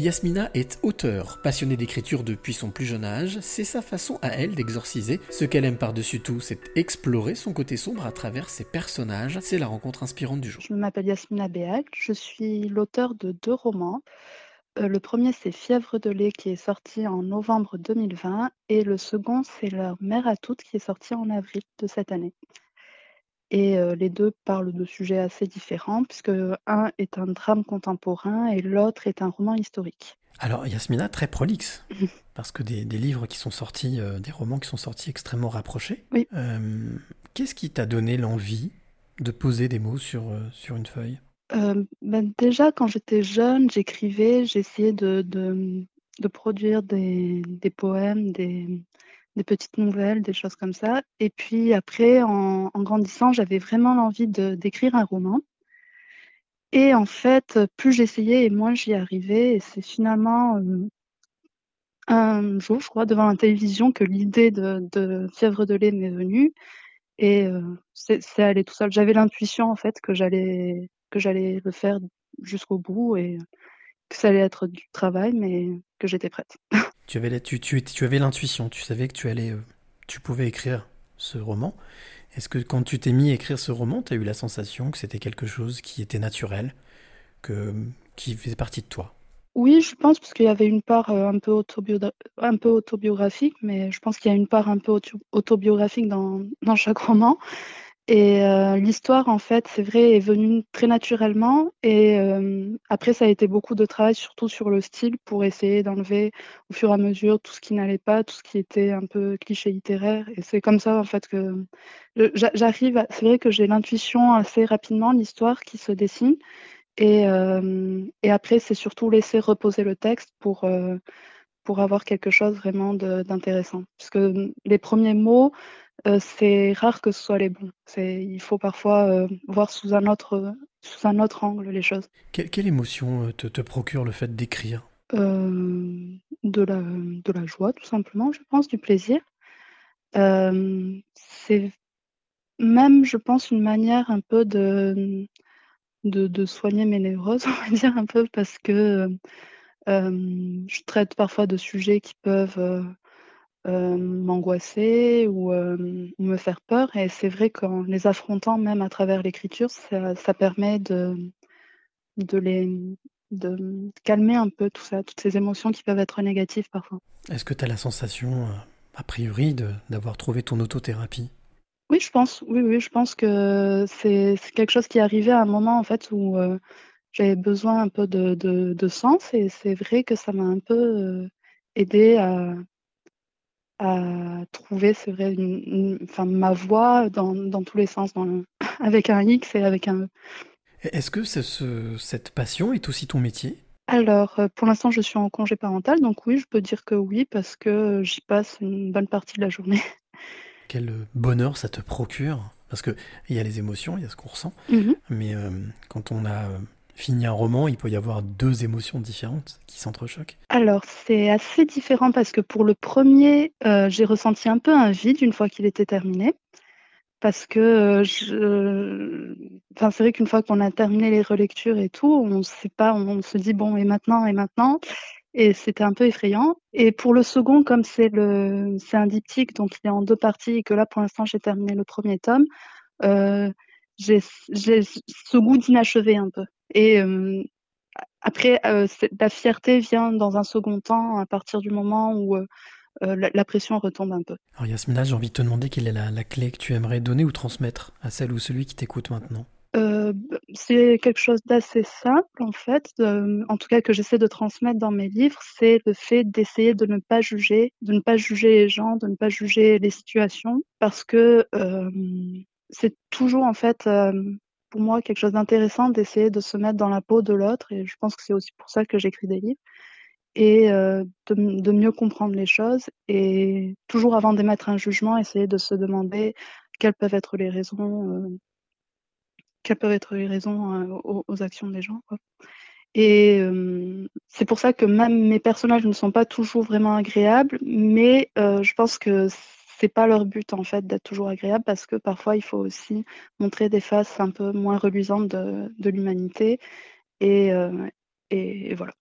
Yasmina est auteure, passionnée d'écriture depuis son plus jeune âge. C'est sa façon à elle d'exorciser. Ce qu'elle aime par-dessus tout, c'est explorer son côté sombre à travers ses personnages. C'est la rencontre inspirante du jour. Je m'appelle Yasmina Béac, je suis l'auteur de deux romans. Euh, le premier, c'est Fièvre de lait qui est sorti en novembre 2020 et le second, c'est Leur mère à toutes qui est sorti en avril de cette année. Et euh, les deux parlent de sujets assez différents puisque un est un drame contemporain et l'autre est un roman historique. Alors Yasmina, très prolixe, parce que des, livres qui sont sortis, euh, des romans qui sont sortis extrêmement rapprochés. Oui. Qu'est-ce qui t'a donné l'envie de poser des mots sur, sur une feuille? Ben, déjà, quand j'étais jeune, j'écrivais, j'essayais de, de, de, produire des, des poèmes, des, des, petites nouvelles, des choses comme ça. Et puis après, en, grandissant, j'avais vraiment l'envie d'écrire un roman. Et en fait, plus j'essayais et moins j'y arrivais. Et c'est finalement euh, un jour, je crois, devant la télévision que l'idée de, de Fièvre de lait m'est venue. Et euh, c'est allé tout seul. J'avais l'intuition, en fait, que j'allais que j'allais le faire jusqu'au bout et que ça allait être du travail, mais que j'étais prête. tu avais, tu, tu, tu avais l'intuition, tu savais que tu allais, euh, tu pouvais écrire ce roman. Est-ce que quand tu t'es mis à écrire ce roman, tu as eu la sensation que c'était quelque chose qui était naturel, que, qui faisait partie de toi? Oui, je pense, parce qu'il y avait une part euh, un, peu un peu autobiographique, mais je pense qu'il y a une part un peu autobiographique dans, dans chaque roman. Et euh, l'histoire, en fait, c'est vrai, est venue très naturellement. Et euh, après, ça a été beaucoup de travail, surtout sur le style, pour essayer d'enlever au fur et à mesure tout ce qui n'allait pas, tout ce qui était un peu cliché littéraire. Et c'est comme ça, en fait, que j'arrive. C'est vrai que j'ai l'intuition assez rapidement, l'histoire qui se dessine. Et, euh, et après, c'est surtout laisser reposer le texte pour pour avoir quelque chose vraiment d'intéressant. Parce que les premiers mots, euh, c'est rare que ce soit les bons. Il faut parfois euh, voir sous un, autre, sous un autre angle les choses. Quelle, émotion euh, te, procure le fait d'écrire? De, la, de la joie, tout simplement, je pense, du plaisir. c'est même, je pense, une manière un peu de, de, de, soigner mes névroses, on va dire un peu, parce que je traite parfois de sujets qui peuvent m'angoisser ou me faire peur. Et c'est vrai qu'en les affrontant, même à travers l'écriture, ça, permet de, de, les, de calmer un peu tout ça, toutes ces émotions qui peuvent être négatives parfois. Est-ce que tu as la sensation, a priori, d'avoir trouvé ton autothérapie? Oui, je pense. Oui, oui, je pense que c'est quelque chose qui est arrivé à un moment en fait où j'avais besoin un peu de, de, sens et c'est vrai que ça m'a un peu aidé à, à trouver, c'est vrai, une, enfin, ma voix dans, dans, tous les sens, dans avec un X et avec un E. Est-ce que ce, cette passion est aussi ton métier? Alors, euh, pour l'instant, je suis en congé parental, donc oui, je peux dire que oui, parce que j'y passe une bonne partie de la journée. Quel bonheur ça te procure? Parce qu'il y a les émotions, il y a ce qu'on ressent, mmh mais euh, quand on a euh, fini un roman, il peut y avoir deux émotions différentes qui s'entrechoquent Alors, c'est assez différent parce que pour le premier, euh, j'ai ressenti un peu un vide une fois qu'il était terminé. Parce que euh, je... enfin, c'est vrai qu'une fois qu'on a terminé les relectures et tout, on sait pas, on se dit bon, et maintenant, et maintenant? Et c'était un peu effrayant. Et pour le second, comme c'est un diptyque, donc il est en deux parties, et que là, pour l'instant, j'ai terminé le premier tome, euh, j'ai ce goût d'inachevé un peu. Et après, la fierté vient dans un second temps à partir du moment où la, pression retombe un peu. Alors Yasmina, j'ai envie de te demander quelle est la, clé que tu aimerais donner ou transmettre à celle ou celui qui t'écoute maintenant c'est quelque chose d'assez simple en fait, en tout cas que j'essaie de transmettre dans mes livres, c'est le fait d'essayer de ne pas juger, de ne pas juger les gens, de ne pas juger les situations, parce que c'est toujours en fait pour moi quelque chose d'intéressant d'essayer de se mettre dans la peau de l'autre et je pense que c'est aussi pour ça que j'écris des livres et euh, de, mieux comprendre les choses et toujours avant d'émettre un jugement essayer de se demander quelles peuvent être les raisons euh, quelles peuvent être les raisons euh, aux, actions des gens et c'est pour ça que même mes personnages ne sont pas toujours vraiment agréables mais je pense que c'est pas leur but en fait d'être toujours agréable parce que parfois il faut aussi montrer des faces un peu moins reluisantes de, l'humanité et, euh, et, voilà.